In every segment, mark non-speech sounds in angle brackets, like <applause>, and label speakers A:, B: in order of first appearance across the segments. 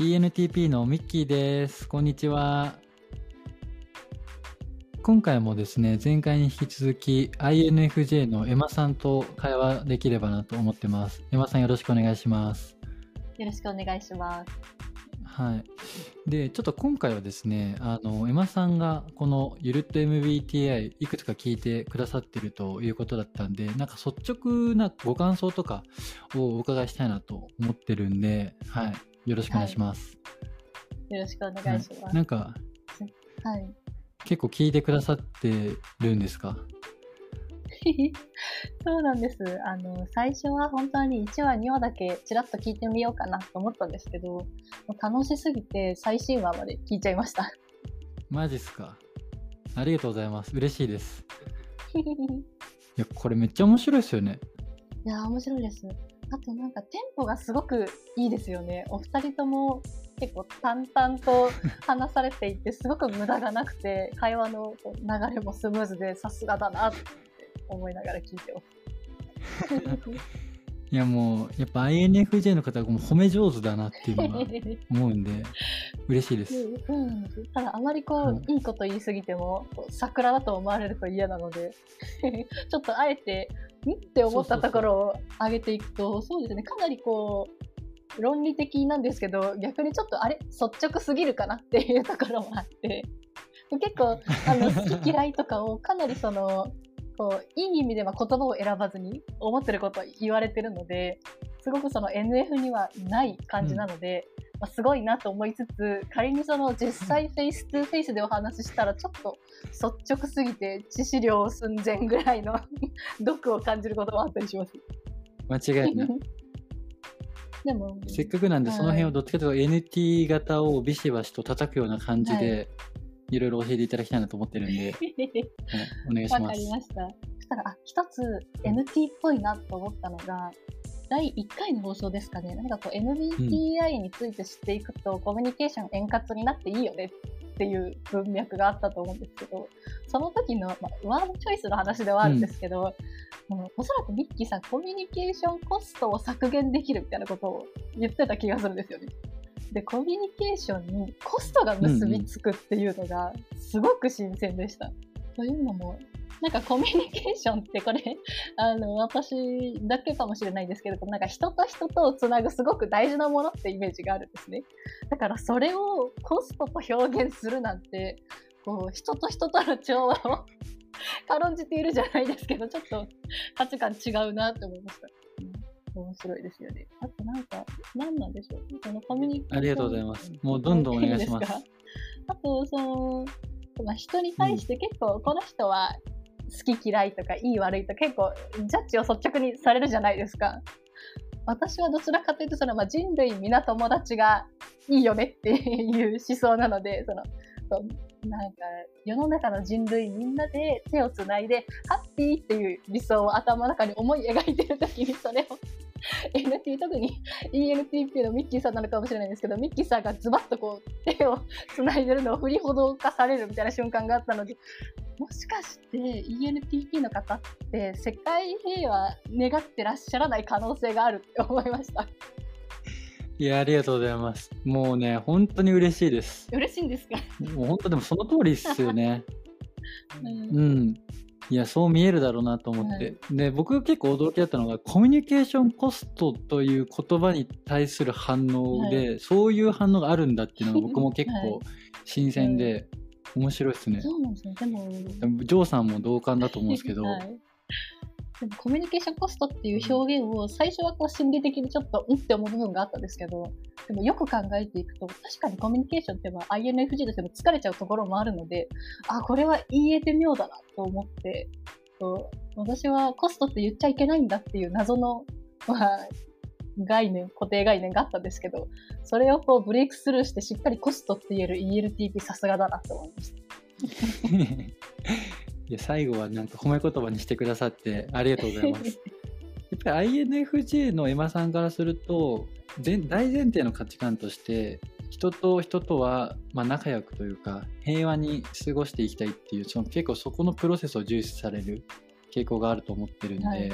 A: ENTP のミッキーです。こんにちは。今回もですね、前回に引き続き INFJ のエマさんと会話できればなと思ってます。エマさんよろしくお願いします。
B: よろしくお願いします。
A: はい。で、ちょっと今回はですね、あの、エマさんがこのゆるっと MBTI いくつか聞いてくださってるということだったんで、なんか率直なご感想とかをお伺いしたいなと思ってるんで、はい。よろしくお願いします。
B: よろしくお願いします。
A: なんか、
B: はい。
A: 結構聞いてくださってるんですか？<laughs>
B: そうなんです。あの、最初は本当に1話、2話だけちらっと聞いてみようかなと思ったんですけど、もう楽しすぎて最新話まで聞いちゃいました。
A: マジっすか？ありがとうございます。嬉しいです。<laughs> いや、これめっちゃ面白いですよね。
B: いやー、面白いです。あとなんかテンポがすごくいいですよね。お二人とも結構淡々と <laughs> 話されていて、すごく無駄がなくて、会話の流れもスムーズでさすがだなって思いながら聞いてます。<laughs>
A: いやもう、やっぱ INFJ の方がもう褒め上手だなっていうのが <laughs> 思うんで、嬉しいです。
B: うんただあまりこう、
A: はい
B: いいこと言い過ぎても桜だと思われると嫌なのでちょっとあえてんって思ったところを上げていくとそうですね。かなりこう論理的なんですけど逆にちょっとあれ率直すぎるかなっていうところもあって。結構あの好き嫌いとかをかなりそのこういい意味では言葉を選ばずに思ってることを言われてるのですごくその NF にはない感じなので、まあ、すごいなと思いつつ仮にその実際フェイス2フェイスでお話ししたらちょっと率直すぎて致死量寸前ぐらいの毒を感じることもあったりします。
A: 間違いない。<laughs>
B: でも
A: せっかくなんで、
B: はい
A: その辺をどっちかというと NT 型をビシバシと叩くような感じで、い、ろいろ教えていただきたいなと思ってるんで、<laughs> はい、お願いし
B: わか
A: ます。
B: りました。そしたら、あ、一つ NT っぽいなと思ったのが、第1回の放送ですかね。なんかこう MBTI について知っていくと、コミュニケーション円滑になっていいよねっていう文脈があったと思うんですけど、その時の、まあ、ワードチョイスの話ではあるんですけど、あのおそらくミッキーさん、コミュニケーションコストを削減できるみたいなことを言ってた気がするんですよね。で、コミュニケーションにコストが結びつくっていうのが、すごく新鮮でした。というのも、なんかコミュニケーションってこれ、<laughs> あの、私だけかもしれないですけれど、なんか人と人とをつなぐすごく大事なものってイメージがあるんですね。だからそれをコストと表現するなんて、こう、人と人との調和を <laughs> 軽んじているじゃないですけど、ちょっと価値観違うなって思いました。うん、面白いですよね。あとなんか、何なんでしょう？そのコミュニケーション。
A: ありがとうございます。もうどんどんお願いします。
B: いいですかあと、その、まあ、人に対して結構、この人は好き嫌いとかいい悪いとか結構、ジャッジを率直にされるじゃないですか。私はどちらかというと、その、まあ、人類皆友達がいいよねっていう思想なので、その、そうなんか、世の中の人類みんなで手をつないで、ハッピーっていう理想を頭の中に思い描いてる時に、それを <laughs> NT、特に ENTP のミッキーさんなのかもしれないんですけど、ミッキーさんがズバッとこう、手をつないでるのを振りほどかされるみたいな瞬間があったので、もしかして ENTP の方って世界平和願ってらっしゃらない可能性があるって思いました？
A: いや、ありがとうございます。もうね、本当に嬉しいです。
B: 嬉しいんですか、
A: もう本当でもその通りっすよね。
B: う <laughs> ん
A: うん。いや、そう見えるだろうなと思って。で、僕が結構驚きだったのが、コミュニケーションコストという言葉に対する反応で、そういう反応があるんだっていうのが僕も <laughs> 結
B: はい
A: 構新鮮で、面白いですね。
B: そうなんですね。でも、
A: ジョーさんも同感だと思うんですけど、
B: はいコミュニケーションコストっていう表現を最初はこう心理的にちょっとうんって思う部分があったんですけどでもよく考えていくと確かにコミュニケーションってまあ INFJ としても疲れちゃうところもあるのであこれは言えて妙だなと思ってそう私はコストって言っちゃいけないんだっていう謎の、<laughs> まあ、概念固定概念があったんですけどそれをこうブレイクスルーしてしっかりコストって言える ELTP さすがだなと思いました。<laughs>
A: いや最後はなんか褒め言葉にしてくださってありがとうございます。<laughs> やっぱり INFJ のエマさんからすると前大前提の価値観として人と人とはまあ仲良くというか平和に過ごしていきたいっていうその結構そこのプロセスを重視される傾向があると思ってるんで、
B: はい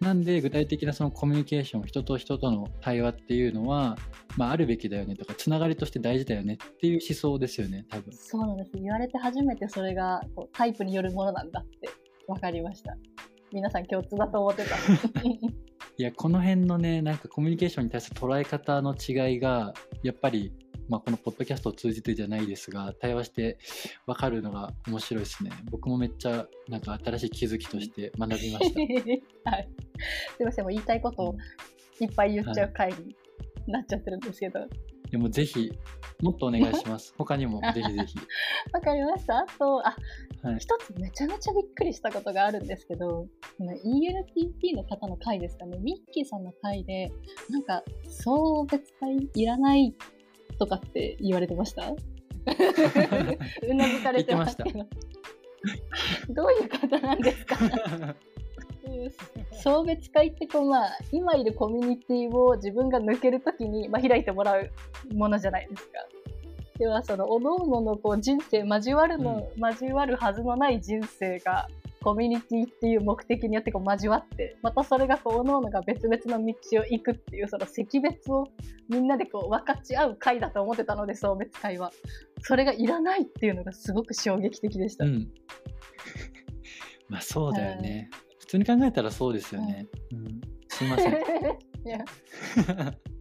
A: なんで具体的なそのコミュニケーション人と人との対話っていうのは、まあ、あるべきだよねとかつながりとして大事だよねっていう思想ですよね多分。
B: そうなんです。言われて初めてそれがこうタイプによるものなんだって分かりました。皆さん共通だと思ってた。<laughs>
A: いやこの辺のねなんかコミュニケーションに対する捉え方の違いがやっぱりまあ、このポッドキャストを通じてじゃないですが対話して分かるのが面白いですね。僕もめっちゃなんか新しい気づきとして学びました。<laughs>
B: はい。すいませんもう言いたいことをいっぱい言っちゃう回になっちゃってるんですけど、
A: でもぜひ、もっとお願いします。他にもぜひぜひ。<laughs>
B: わかりました。あと、あ、
A: はい、
B: 一つめちゃめちゃびっくりしたことがあるんですけど、ENTP の方の回ですかね、ミッキーさんの回で、なんか、送別会いらないとかって言われてました？<laughs> うなずかれてましたけど。どういう方なんですか？<laughs> 送別会ってこう、まあ、今いるコミュニティを自分が抜けるときに、まあ、開いてもらうものじゃないですか。ではその各々のこう人生交わるの、うん、交わるはずのない人生がコミュニティっていう目的によってこう交わってまたそれがこう各々が別々の道を行くっていうその惜別をみんなでこう分かち合う会だと思ってたので送別会は。それがいらないっていうのがすごく衝撃的でした。うん、<laughs>
A: まあそうだよね、普通に考えたらそうですよね。うん、すいません。<laughs>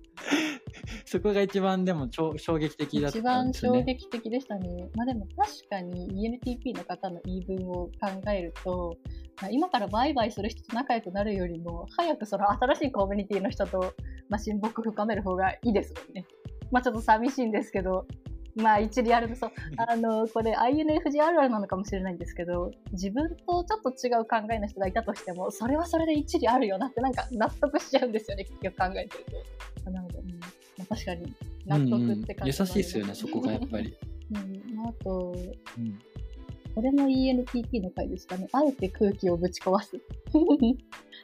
A: そこが一番でも衝撃的だった、ね、
B: 一番衝撃的でしたね。まあでも確かに ENTP の方の言い分を考えると、今からバイバイする人と仲良くなるよりも、早くその新しいコミュニティの人と、まあ、親睦深める方がいいですもんね。まあちょっと寂しいんですけど、まあ一理あるそう。<laughs> あのこれ INFJ あるあるなのかもしれないんですけど自分とちょっと違う考えの人がいたとしてもそれはそれで一理あるよなってなんか納得しちゃうんですよね結局考えてると。なので、うん。まあ、確かに納得って感
A: じ、うんうん、優しいですよねそこがやっぱり、
B: うん、あと、うん、これの ENTP の回ですかね。あえて空気をぶち壊す。<laughs> っ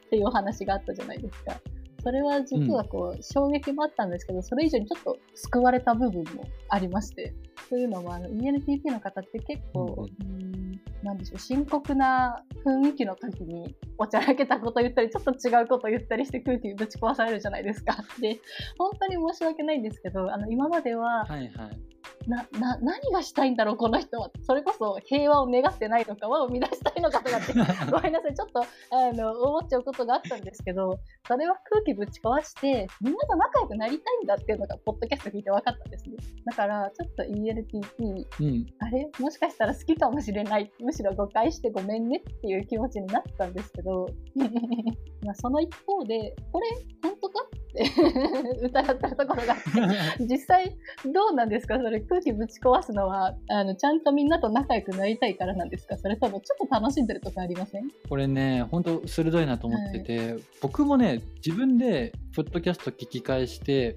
B: ていうお話があったじゃないですかそれは実はこう、衝撃もあったんですけど、それ以上にちょっと救われた部分もありまして、というのもあの ENTP の方って結構、うん、なんでしょう、深刻な雰囲気の時におちゃらけたこと言ったり、ちょっと違うこと言ったりして空気ぶち壊されるじゃないですか。で、本当に申し訳ないんですけど、あの今までは、はいはいな、な、何がしたいんだろう、この人は。それこそ平和を願ってないのか、和を乱したいのかとかって、<laughs> ごめんなさい、ちょっと、あの、思っちゃうことがあったんですけど、それは空気ぶち壊して、みんなと仲良くなりたいんだっていうのが、ポッドキャスト聞いて分かったんですね。だから、ちょっと ELTP、うん、あれ？もしかしたら好きかもしれない。むしろ誤解してごめんねっていう気持ちになったんですけど、<laughs> まあその一方で、これ、って <laughs> 疑ったところが <laughs> 実際どうなんですか？それ空気ぶち壊すのはあのちゃんとみんなと仲良くなりたいからなんですか？それともちょっと楽しんでるとかありません？
A: これね本当鋭いなと思ってて、はい、僕もね自分でポッドキャスト聞き返して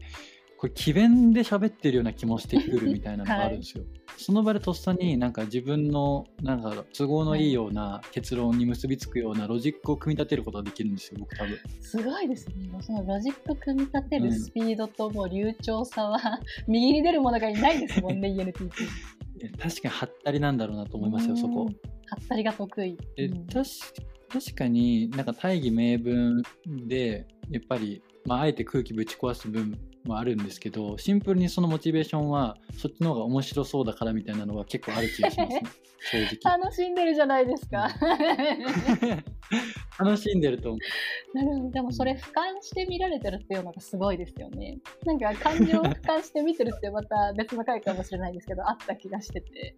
A: これ詭弁で喋ってるような気もしてくるみたいなのがあるんですよ。はい、その場でとっさになんか自分のなんか都合のいいような結論に結びつくようなロジックを組み立てることができるんですよ、僕多分。
B: すごいですね。そのロジック組み立てるスピードともう流暢さは、うん、右に出るものがいないですもんね、<laughs> ENTP。
A: 確かにはったりなんだろうなと思いますよ、そこ。は
B: ったりが得意。
A: え、うん、確確かになんか大義名分でやっぱり、まあ、あえて空気ぶち壊す分もあるんですけどシンプルにそのモチベーションはそっちの方が面白そうだからみたいなのは結構ある気がしますね。正
B: 直。<laughs> 楽しんでるじゃないですか。<laughs>
A: 楽しんでると思
B: う。なるほど。でもそれ俯瞰して見られてるっていうのがすごいですよね。なんか感情を俯瞰して見てるってまた別の回かもしれないですけどあった気がしてて。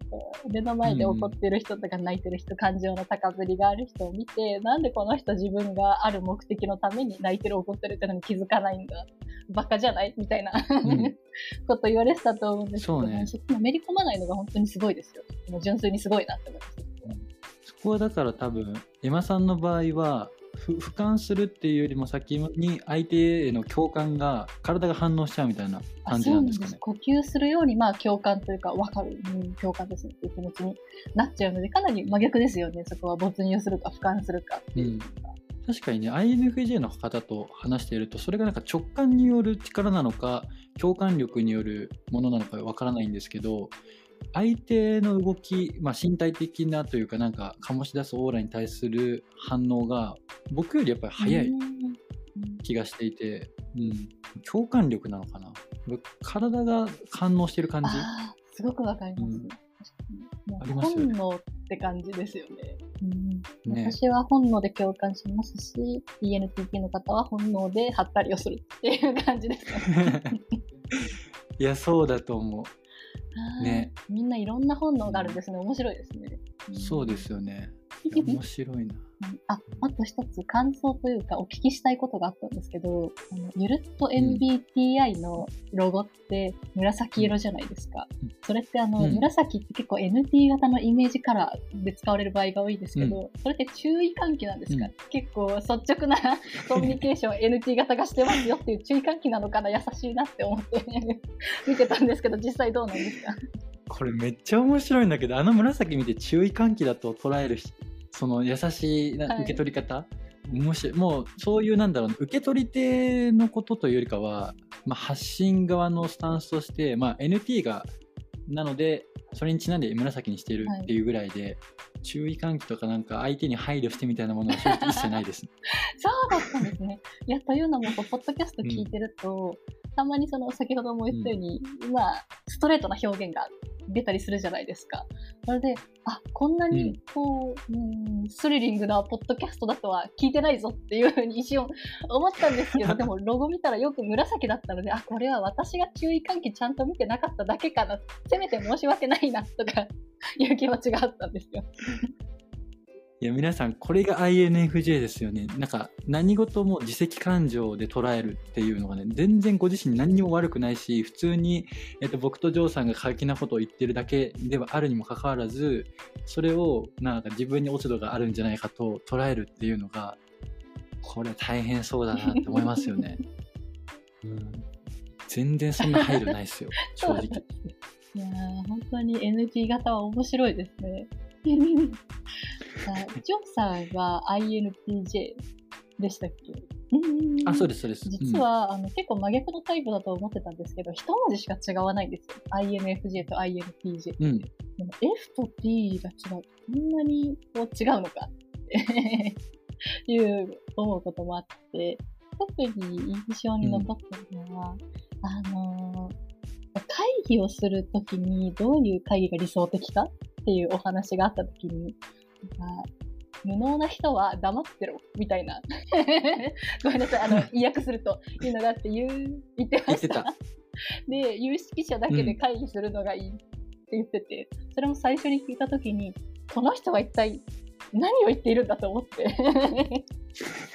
B: 目の前で怒ってる人とか泣いてる人、うん、感情の高ぶりがある人を見てなんでこの人自分がある目的のために泣いてる怒ってるってのに気づかないんだ。バカじゃない？みたいな、うん、こと言われてたと思うんですけど、ね、そこのめり込まないのが本当にすごいですよ。もう純粋にすごいなって思います。
A: そこはだから多分、エマさんの場合は、俯瞰するっていうよりも先に相手への共感が体が反応しちゃうみたいな感じなんですかね。
B: 呼吸するようにまあ共感というか分かる、うん、共感ですっていう気持ちになっちゃうのでかなり真逆ですよねそこは没入するか俯瞰するかっていう。うん
A: 確かにね INFJ の方と話しているとそれがなんか直感による力なのか共感力によるものなのかわからないんですけど相手の動き、まあ、身体的なというかなんか醸し出すオーラに対する反応が僕よりやっぱり早い
B: うん。
A: 気がしていて、うん、共感力なのかな？体が反応してる感じ。
B: すごくわかります。
A: うん。
B: もう本能って感じですよね。うん
A: ね
B: 私は本能で共感しますし、ENTP の方は本能でハったりをするっていう感じですね。<laughs>
A: いやそうだと思
B: あー
A: ね
B: みんないろんな本能があるんですね。面白いですね。
A: うそうですよね面白いな。
B: あ、あと一つ感想というかお聞きしたいことがあったんですけど、あのゆるっと MBTI のロゴって紫色じゃないですか。
A: うん。
B: それってあの、
A: うん。
B: 紫って結構 NT 型のイメージカラーで使われる場合が多いですけど、それって注意喚起なんですか、
A: うん。
B: 結構率直なコミュニケーション <laughs> NT 型がしてますよっていう注意喚起なのかな？優しいなって思って <laughs> 見てたんですけど、実際どうなんですか？
A: これめっちゃ面白いんだけどあの紫見て注意喚起だと捉えるしその優しいな
B: はい
A: 受け取り方、面白いもうそういうなんだろうな受け取り手のことというよりかは、まあ、発信側のスタンスとして、まあ、NT がなのでそれにちなんで紫にしているっていうぐらいで、注意喚起とかなんか相手に配慮してみたいなものは正直一切ないです。<laughs>
B: そうだったんですね。いや、というのも、こうポッドキャスト聞いてると、たまにその、先ほども言ったように、まあ、ストレートな表現が出たりするじゃないですか。それで、あ、こんなに、こう、うん、スリリングなポッドキャストだとは聞いてないぞっていうふうに一瞬思ったんですけど、<laughs> でもロゴ見たらよく紫だったので、あ、これは私が注意喚起ちゃんと見てなかっただけかな。せめて申し訳ないな、とかいう気持ちがあったんですよ。
A: いや皆さんこれが INFJ ですよね。なんか何事も自責感情で捉えるっていうのがね全然ご自身何にも悪くないし普通に、えっと、僕とジョーさんが過激なことを言ってるだけではあるにもかかわらずそれをなんか自分に落ち度があるんじゃないかと捉えるっていうのがこれ大変そうだなって思いますよね、<laughs> うん、全然そんな配慮ないですよ正直。<laughs>
B: いやー本当に NG 型は面白いですね。<laughs> ジョーさんは INTJ でしたっけ？
A: あそうですそうです
B: 実は、あの結構真逆のタイプだと思ってたんですけど、一文字しか違わないんですよ。INFJ と INTJ。
A: うん、うん、
B: でも F と T が違う。こんなにこう違うのかっていう思うこともあって、特に印象に残ってるのは、あのー会議をするときにどういう会議が理想的かっていうお話があったときに、無能な人は黙ってろみたいな。<laughs> ごめんなさいあの意訳するというのがあって言う言ってましてた。
A: た
B: で有識者だけで会議するのがいいって言ってて、それも最初に聞いたときにこの人は一体何を言っているんだと思って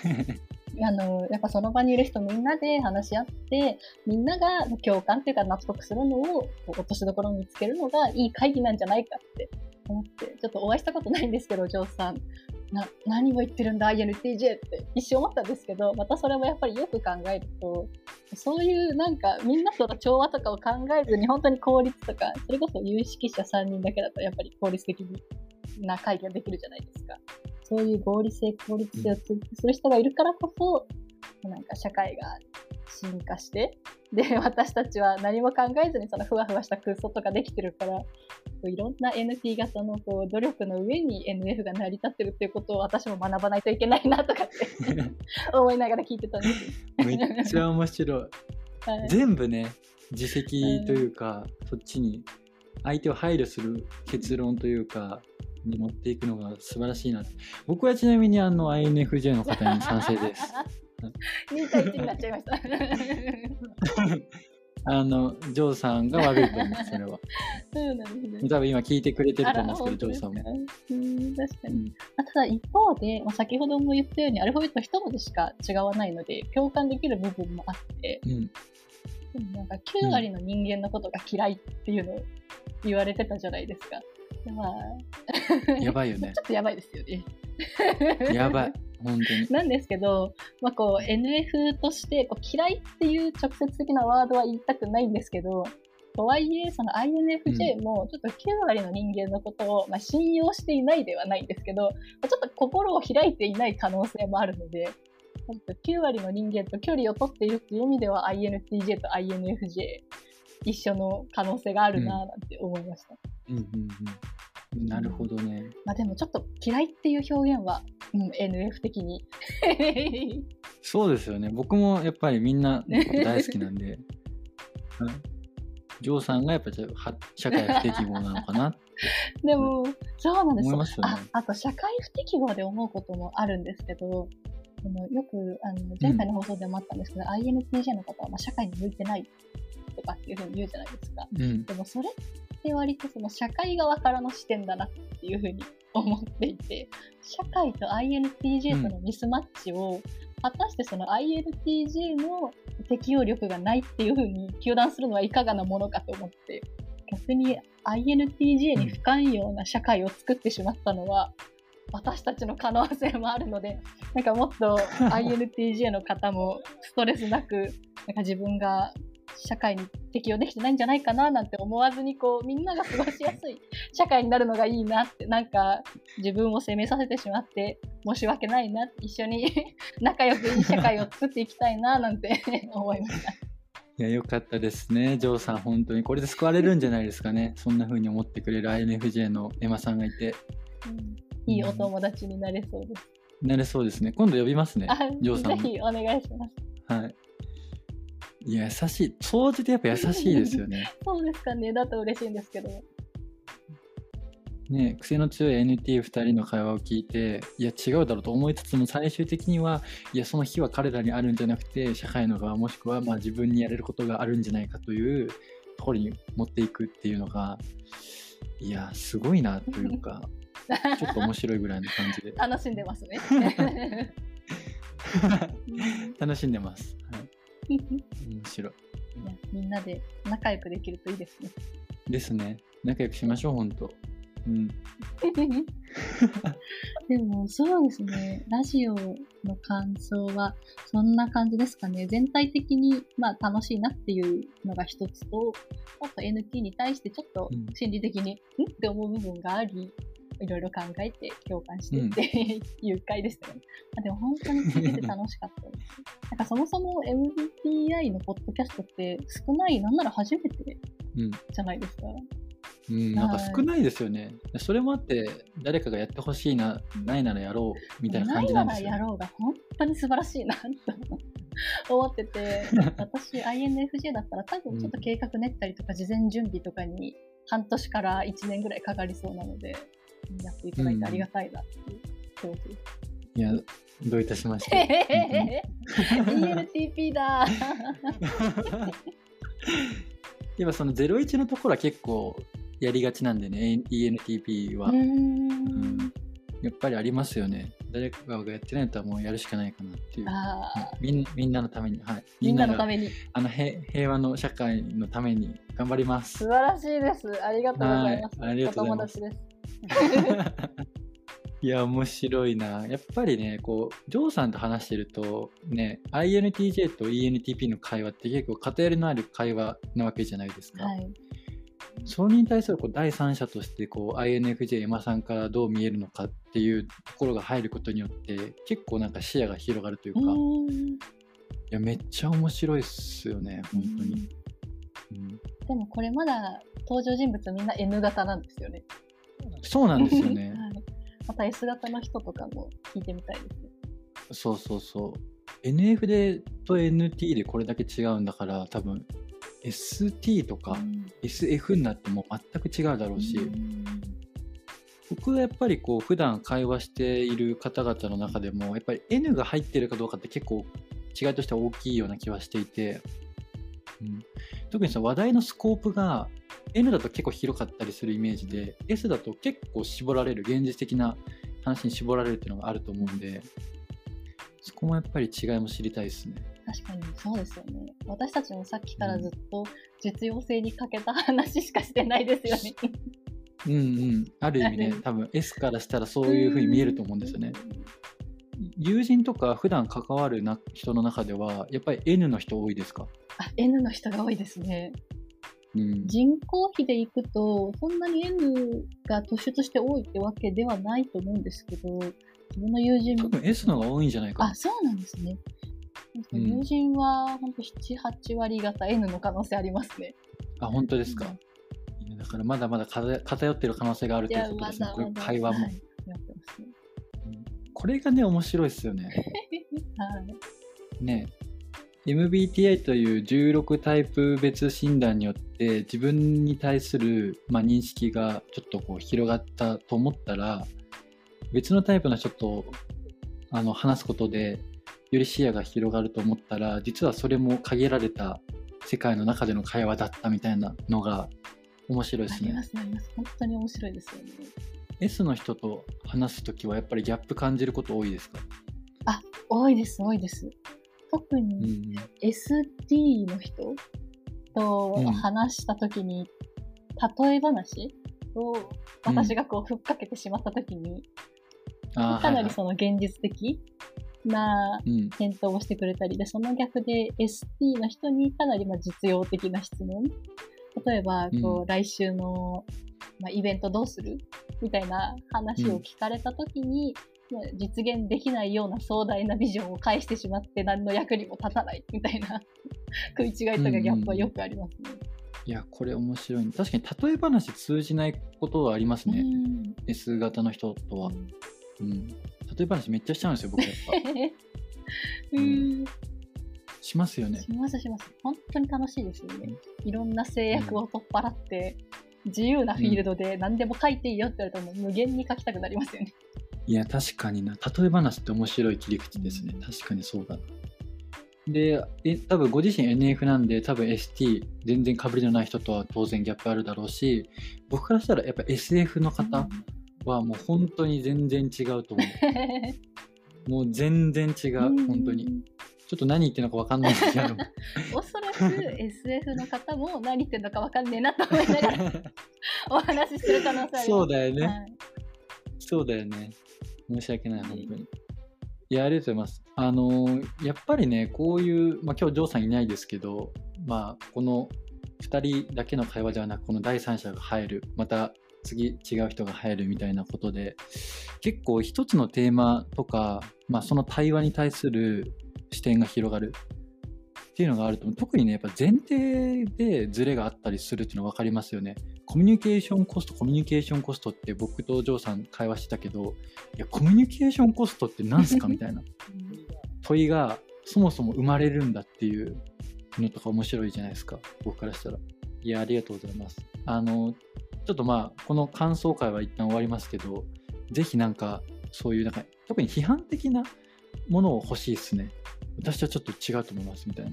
B: <laughs> あのやっぱその場にいる人みんなで話し合ってみんなが共感っていうか納得するのを落としどころを見つけるのがいい会議なんじゃないかって思ってちょっとお会いしたことないんですけどジョーさんな何を言ってるんだ INTJ って一瞬思ったんですけどまたそれもやっぱりよく考えるとそういうなんかみんなとの調和とかを考えずに本当に効率とかそれこそ有識者3人だけだとやっぱり効率的な会議ができるじゃないですか。そういう合理性、効率性を追求する人がいるからこそ、なんか社会が進化して、で、私たちは何も考えずにそのふわふわした空想とかできてるから、いろんな NT 型のこう努力の上に NF が成り立ってるっていうことを私も学ばないといけないなとかって <laughs> 思いながら聞いてたんです。
A: めっちゃ面白い。
B: はい。
A: 全部ね自責というか、そっちに相手を配慮する結論というかに持っていくのが素晴らしいな僕はちなみにあの INFJ の方に賛成です <laughs>
B: 2対1になっちゃいました。<laughs>
A: あのジョーさんが悪いと思うそれは
B: そうなんですね。
A: 多分今聞いてくれてると思うんですけどジョーさんも、
B: うん、確かに。
A: うん
B: あただ一方で、まあ、先ほども言ったようにアルファベット一文字しか違わないので共感できる部分もあって
A: うん、
B: でもなんか9割の人間のことが嫌いっていうのを言われてたじゃないですか。でまあ、
A: やばいよね。<laughs>
B: ちょっとやばいですよね。
A: やばい。本当に。<laughs>
B: なんですけど、まあ、こう NF としてこう嫌いっていう直接的なワードは言いたくないんですけどとはいえその INFJ もちょっと9割の人間のことを、まあ、信用していないではないんですけど、まあちょっと心を開いていない可能性もあるのでちょっと9割の人間と距離を取っているっていう意味では INTJ と INFJ 一緒の可能性があるなぁなんて思いました。
A: うんうんうんなるほどね。
B: まあでもちょっと嫌いっていう表現は、うん、NF 的に。<laughs>
A: そうですよね。僕もやっぱりみんな大好きなんで、<laughs> はいジョーさんがやっぱりは社会不適合なのかな
B: でも、そうなんです
A: 思いますよね。
B: ああと社会不適合で思うこともあるんですけど、あのよくあの前回の放送でもあったんですけど、INTJ の方はまあ社会に向いてないとかっていうふうに言うじゃないですか。
A: うん。
B: でもそれって割とその社会側からの視点だなっていうふうに思っていて、社会と INTJ とのミスマッチを、果たしてその INTJ の適応力がないっていうふうに糾弾するのはいかがなものかと思って、逆に INTJ に不寛容な社会を作ってしまったのは、私たちの可能性もあるので、なんかもっと INTJ の方もストレスなく、なんか自分が社会に適応できてないんじゃないかななんて思わずにこうみんなが過ごしやすい社会になるのがいいなってなんか自分を責めさせてしまって申し訳ないな一緒に <laughs> 仲良くいい社会を作っていきたいななんて思いました。<laughs>
A: いや、よかったですね。ジョーさん、本当に。これで救われるんじゃないですかね。そんな風に思ってくれる INFJ のエマさんがいて。
B: うん、いいお友達になれそうです。
A: なれそうですね。今度呼びますね。
B: あ
A: ジョーさんも。
B: ぜひお願いします。
A: はい。いや、優しい。総じてやっぱ優しいですよね。<laughs>
B: そうですかね。だと嬉しいんですけど。
A: ね、癖の強い NT2 人の会話を聞いていや違うだろうと思いつつも最終的にはいやその日は彼らにあるんじゃなくて社会の側もしくはまあ自分にやれることがあるんじゃないかというところに持っていくっていうのがいやすごいなというか <laughs> ちょっと面白いぐらいの感じで
B: 楽しんでますね。<laughs>
A: 楽しんでます、はい、面白い。
B: いやみんなで仲良くできるといいですね。
A: ですね。仲良くしましょう本当。うん。<laughs>
B: でもそうですね、ラジオの感想はそんな感じですかね。全体的にまあ楽しいなっていうのが一つと、あと NT に対してちょっと
A: うん。
B: 心理的に、ん？って思う部分があり、いろいろ考えて共感してって <laughs> いう回でしたね。あでも本当に聞いてて楽しかったです。なんかそもそも MBTI のポッドキャストって少ない、なんなら初めて
A: うん
B: じゃないですか。
A: うん、なんか少ないですよね。それもあって、誰かがやってほしいな、ないならやろうみたいな感じなんですよ、ね。
B: ないならやろうが本当に素晴らしいなと思ってて、<laughs> 私 INFJ だったら多分ちょっと計画練ったりとか事前準備とかに半年から1年ぐらいかかりそうなので、やっていただいてありがたいなっていう気持ちです。
A: いや、どういたしまして。<laughs>
B: ENTP だ <laughs>
A: やっぱその01のところは結構やりがちなんでね、ENTP は。やっぱりありますよね。誰かがやってないともうやるしかないかなっていう。みんみんなのために、はい。
B: みんなの
A: が
B: ために
A: あの平平和の社会のために頑張ります
B: 素。晴らしいです。ありがとうございます。
A: はいありがとうございます
B: お友達です。
A: いや、面白いな。やっぱりね、こう、ジョーさんと話してると、ね、INTJ と ENTP の会話って結構偏りのある会話なわけじゃないですか。
B: はい。
A: それに対するこう第三者としてこう INFJ 山さんからどう見えるのかっていうところが入ることによって結構なんか視野が広がるというか、
B: う
A: いやめっちゃ面白いっすよね本当に、うん
B: でもこれまだ登場人物みんな N 型なんですよね。
A: そうなんですよね。<laughs>
B: はい。また S 型の人とかも聞いてみたいですね。
A: そうそうそう。NF でと NT でこれだけ違うんだから多分 ST とか SF になっても全く違うだろうし、
B: うん。
A: 僕はやっぱりこう普段会話している方々の中でもやっぱり N が入ってるかどうかって結構違いとしては大きいような気はしていて、うん、特にその話題のスコープが N だと結構広かったりするイメージで S だと結構絞られる現実的な話に絞られるっていうのがあると思うんでそこもやっぱり違いも知りたいですね。
B: 確かにそうですよね。私たちもさっきからずっと実用性に欠けた話しかしてないですよね。
A: うんうん、ある意味ね多分 S からしたらそういうふうに見えると思うんですよね。友人とか普段関わるな人の中ではやっぱり N の人多いですか、
B: あ N の人が多いですね。
A: うん、
B: 人口比でいくと、そんなに N が突出して多いってわけではないと思うんですけど、自分の友人
A: 多分 S の方が多いんじゃないかな
B: あ、そうなんですね。
A: うん
B: 友人は本当7、8割方 N の可能性ありますね。
A: あ本当ですか、いね。だからまだまだ偏偏ってる可能性があるということですね。これ会話も、
B: はい、やってますね。
A: これがね、面白いですよね。<laughs>
B: はい。
A: ね MBTI という16タイプ別診断によって自分に対する、まあ、認識がちょっとこう広がったと思ったら別のタイプの人とあの話すことでより視野が広がると思ったら実はそれも限られた世界の中での会話だったみたいなのが面白いですね
B: ありま。すあります。本当に面白いですよね。
A: S の人と話すときはやっぱりギャップ感じること多いですか、
B: 多いです、多いです。特
A: う
B: に
A: ん。
B: SD の人と
A: うん。
B: 話したときに、例え話を私がこうふっかけてしまったときに、
A: あー
B: かなり
A: はい
B: その現実的な返答をしてくれたりで、その逆で ST の人にかなりまあ実用的な質問。例えば、こう、
A: うん
B: 来週の、まあ、イベントどうする？みたいな話を聞かれたときに、まあ実現できないような壮大なビジョンを返してしまって何の役にも立たないみたいな。<laughs> 食い違いとかギャップはよくありますね。
A: いやこれ面白い、ね、確かに例え話通じないことはありますね、
B: うん。
A: S 型の人とは、うん、例え話めっちゃしちゃうんですよ僕。やっぱ。<laughs>
B: うん。
A: しますよね。
B: しますします。本当に楽しいですよね。いろんな制約を取っ払って、自由なフィールドで何でも書いていいよって言われたら無限に書きたくなりますよね。
A: いや確かにな。例え話って面白い切り口ですね、
B: うん
A: 確かにそうだ。なでえ多分ご自身 NF なんで多分 ST 全然かぶりのない人とは当然ギャップあるだろうし僕からしたらやっぱ SF の方はもう本当に全然違うと思う。<laughs> もう全然違う本当に。ちょっと何言ってるのか分かんないんだけど。<laughs>
B: おそらく SF の方も <laughs> 何言ってるのか分かんねえなと思いながらお話しする可能性あります。
A: そうだよね、
B: はい。
A: そうだよね。申し訳ない、本当に。いや、ありがとうございます。あのーやっぱりね、こういう、まあ、今日、ジョーさんいないですけど、まあ、この2人だけの会話ではなく、この第三者が入る、また次違う人が入るみたいなことで、結構一つのテーマとか、まあ、その対話に対する視点が広がるっていうのがあると思う特にねやっぱ前提でズレがあったりするっていうのは分かりますよねコミュニケーションコストコミュニケーションコストって僕とジョーさん会話してたけどいやコミュニケーションコストって何すか？<laughs> みたいな。問いがそもそも生まれるんだっていうのとか面白いじゃないですか。僕からしたら。いやありがとうございます。あのちょっとまあこの感想会は一旦終わりますけどぜひなんかそういうなんか特に批判的なものを欲しいですね。私はちょっと違うと思いますみたいな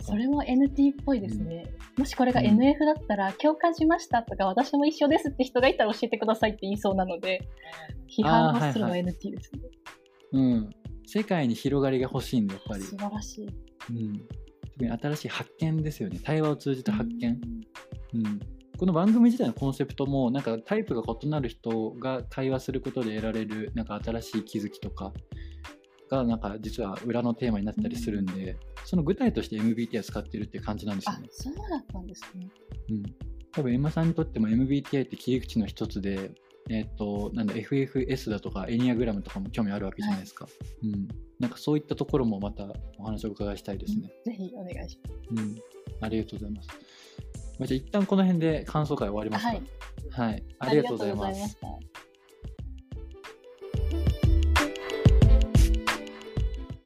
B: それも NT っぽいですね。もしこれが
A: うん。
B: NF だったら、共感しましたとか、私も一緒ですって人がいたら教えてくださいって言いそうなので、批判をするのは NT ですね。
A: うん。世界に広がりが欲しいんでやっぱり、
B: 素晴らしい。
A: うん、特に新しい発見ですよね。対話を通じた発見、うん、この番組自体のコンセプトもなんかタイプが異なる人が会話することで得られるなんか新しい気づきとかがなんか実は裏のテーマになったりするんで、その具体として MBTI を使ってるっていう感じなんですよ
B: あ
A: ね。、
B: そうだったんですね。
A: うん、多分エマさんにとっても MBTI って切り口の一つで、えっ、となんだ FFS だとかエニアグラムとかも興味あるわけじゃないですか。うん、なんかそういったところもまたお話をお伺いしたいですね。
B: ぜひお願いし
A: うん、ありがとうございます。まあ、じゃあ一旦この辺で感想会終わりますか。
B: はい
A: はい、
B: ます。
A: ありがとうございます。